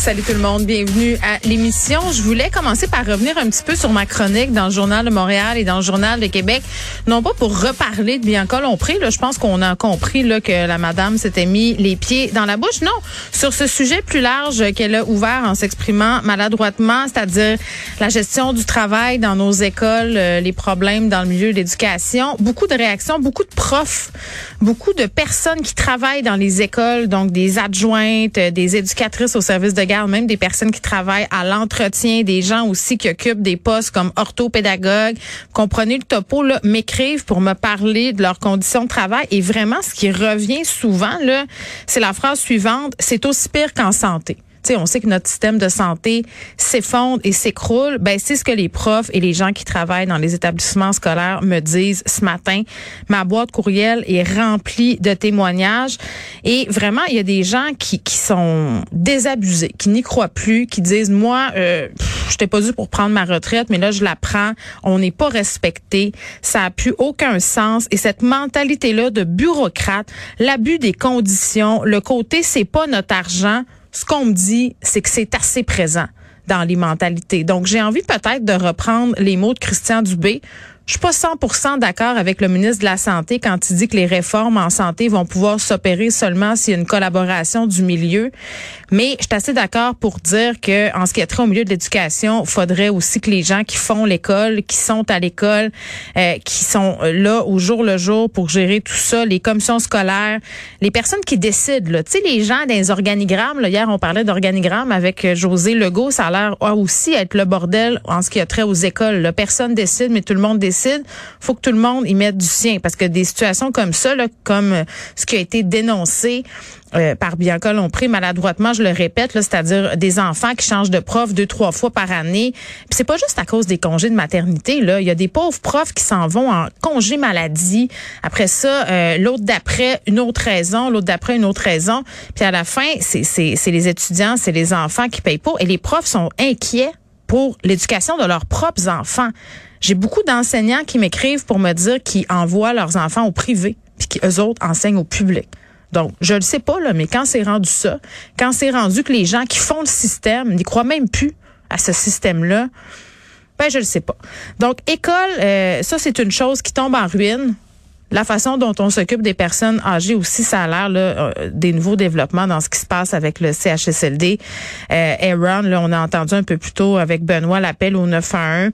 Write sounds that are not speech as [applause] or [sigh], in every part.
Salut tout le monde, bienvenue à l'émission. Je voulais commencer par revenir un petit peu sur ma chronique dans le Journal de Montréal et dans le Journal de Québec. Non pas pour reparler de Bianca Lompré, là, je pense qu'on a compris là, que la madame s'était mis les pieds dans la bouche. Non, sur ce sujet plus large qu'elle a ouvert en s'exprimant maladroitement, c'est-à-dire la gestion du travail dans nos écoles, euh, les problèmes dans le milieu de l'éducation. Beaucoup de réactions, beaucoup de profs, beaucoup de personnes qui travaillent dans les écoles, donc des adjointes, des éducatrices au service de même des personnes qui travaillent à l'entretien, des gens aussi qui occupent des postes comme orthopédagogue. Comprenez le topo, là, m'écrivent pour me parler de leurs conditions de travail. Et vraiment, ce qui revient souvent, là, c'est la phrase suivante, c'est aussi pire qu'en santé on sait que notre système de santé s'effondre et s'écroule. Ben, c'est ce que les profs et les gens qui travaillent dans les établissements scolaires me disent ce matin. Ma boîte courriel est remplie de témoignages et vraiment, il y a des gens qui, qui sont désabusés, qui n'y croient plus, qui disent, moi, euh, je t'ai pas dû pour prendre ma retraite, mais là, je la prends. On n'est pas respecté. Ça a plus aucun sens. Et cette mentalité-là de bureaucrate, l'abus des conditions, le côté, c'est pas notre argent, ce qu'on me dit, c'est que c'est assez présent dans les mentalités. Donc, j'ai envie peut-être de reprendre les mots de Christian Dubé. Je suis pas 100% d'accord avec le ministre de la Santé quand il dit que les réformes en santé vont pouvoir s'opérer seulement s'il y a une collaboration du milieu. Mais je suis assez d'accord pour dire que en ce qui est trait au milieu de l'éducation, faudrait aussi que les gens qui font l'école, qui sont à l'école, euh, qui sont là au jour le jour pour gérer tout ça, les commissions scolaires, les personnes qui décident, tu sais, les gens des organigrammes, là, hier on parlait d'organigrammes avec euh, José Legault, ça a l'air aussi être le bordel en ce qui a trait aux écoles. Là. Personne décide, mais tout le monde décide faut que tout le monde y mette du sien parce que des situations comme ça, là, comme euh, ce qui a été dénoncé euh, par Bianca Lompré maladroitement, je le répète, c'est-à-dire des enfants qui changent de prof deux trois fois par année. Puis c'est pas juste à cause des congés de maternité là, il y a des pauvres profs qui s'en vont en congé maladie. Après ça, euh, l'autre d'après une autre raison, l'autre d'après une autre raison. Puis à la fin, c'est c'est les étudiants, c'est les enfants qui payent pas et les profs sont inquiets pour l'éducation de leurs propres enfants. J'ai beaucoup d'enseignants qui m'écrivent pour me dire qu'ils envoient leurs enfants au privé, puis qu'eux autres enseignent au public. Donc, je le sais pas, là, mais quand c'est rendu ça, quand c'est rendu que les gens qui font le système n'y croient même plus à ce système-là, ben, je le sais pas. Donc, école, euh, ça, c'est une chose qui tombe en ruine la façon dont on s'occupe des personnes âgées aussi, ça a l'air euh, des nouveaux développements dans ce qui se passe avec le CHSLD. Euh, Aaron, là, on a entendu un peu plus tôt avec Benoît l'appel au 911,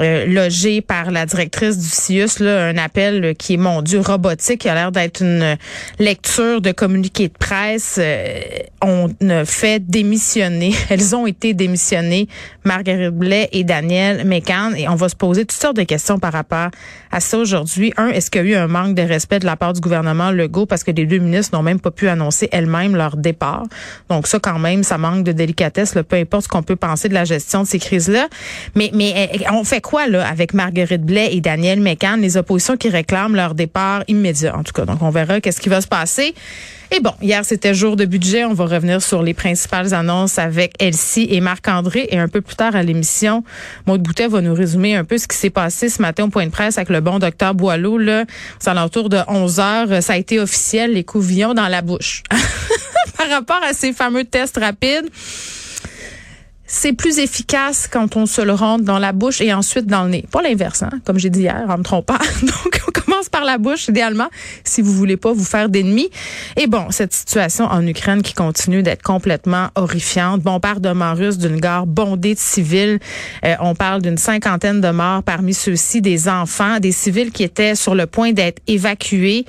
euh, logé par la directrice du CIUS, là, un appel qui est, mon Dieu, robotique, qui a l'air d'être une lecture de communiqué de presse. Euh, on fait démissionner, [laughs] elles ont été démissionnées, Marguerite Blais et Daniel Mécan, et on va se poser toutes sortes de questions par rapport à ça aujourd'hui. Un, est-ce qu'il y a eu un manque de respect de la part du gouvernement Legault parce que les deux ministres n'ont même pas pu annoncer elles-mêmes leur départ. Donc ça, quand même, ça manque de délicatesse, là, peu importe ce qu'on peut penser de la gestion de ces crises-là. Mais, mais eh, on fait quoi là avec Marguerite Blais et Daniel Mécan, les oppositions qui réclament leur départ immédiat, en tout cas. Donc on verra qu'est-ce qui va se passer. Et bon, hier, c'était jour de budget. On va revenir sur les principales annonces avec Elsie et Marc-André. Et un peu plus tard à l'émission, Maud Boutet va nous résumer un peu ce qui s'est passé ce matin au point de presse avec le bon docteur Boileau. Là, c'est alentour de 11 heures. Ça a été officiel, les couvillons dans la bouche. [laughs] Par rapport à ces fameux tests rapides, c'est plus efficace quand on se le rentre dans la bouche et ensuite dans le nez. Pas l'inverse, hein, comme j'ai dit hier, en me trompant. [laughs] Donc, la bouche, idéalement, si vous voulez pas vous faire d'ennemis. Et bon, cette situation en Ukraine qui continue d'être complètement horrifiante. Bon, on parle de mort russe d'une gare bondée de civils. Euh, on parle d'une cinquantaine de morts parmi ceux-ci, des enfants, des civils qui étaient sur le point d'être évacués.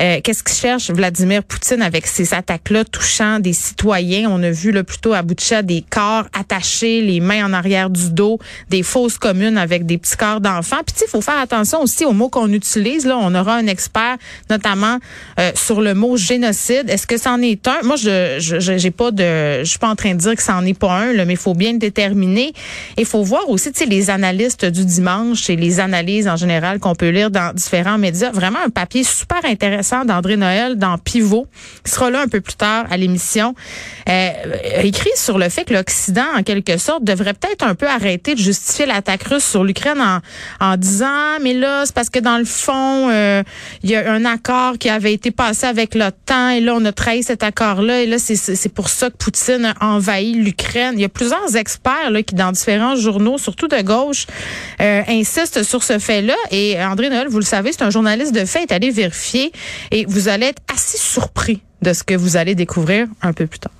Euh, qu'est-ce que cherche Vladimir Poutine avec ces attaques-là touchant des citoyens? On a vu là, plutôt à Boutcha des corps attachés, les mains en arrière du dos, des fausses communes avec des petits corps d'enfants. Puis il faut faire attention aussi aux mots qu'on utilise. Là, on aura un expert notamment euh, sur le mot génocide. Est-ce que c'en est un? Moi, je j'ai pas de, je suis pas en train de dire que c'en est pas un, là, mais il faut bien le déterminer. Il faut voir aussi, tu sais, les analystes du dimanche et les analyses en général qu'on peut lire dans différents médias. Vraiment un papier super intéressant d'André Noël dans Pivot, qui sera là un peu plus tard à l'émission, euh, écrit sur le fait que l'Occident, en quelque sorte, devrait peut-être un peu arrêter de justifier l'attaque russe sur l'Ukraine en, en disant, mais là, c'est parce que dans le fond, euh, il y a un accord qui avait été passé avec l'OTAN et là, on a trahi cet accord-là et là, c'est pour ça que Poutine a envahi l'Ukraine. Il y a plusieurs experts là, qui, dans différents journaux, surtout de gauche, euh, insistent sur ce fait-là. Et André Noël, vous le savez, c'est un journaliste de fait, est allé vérifier et vous allez être assez surpris de ce que vous allez découvrir un peu plus tard.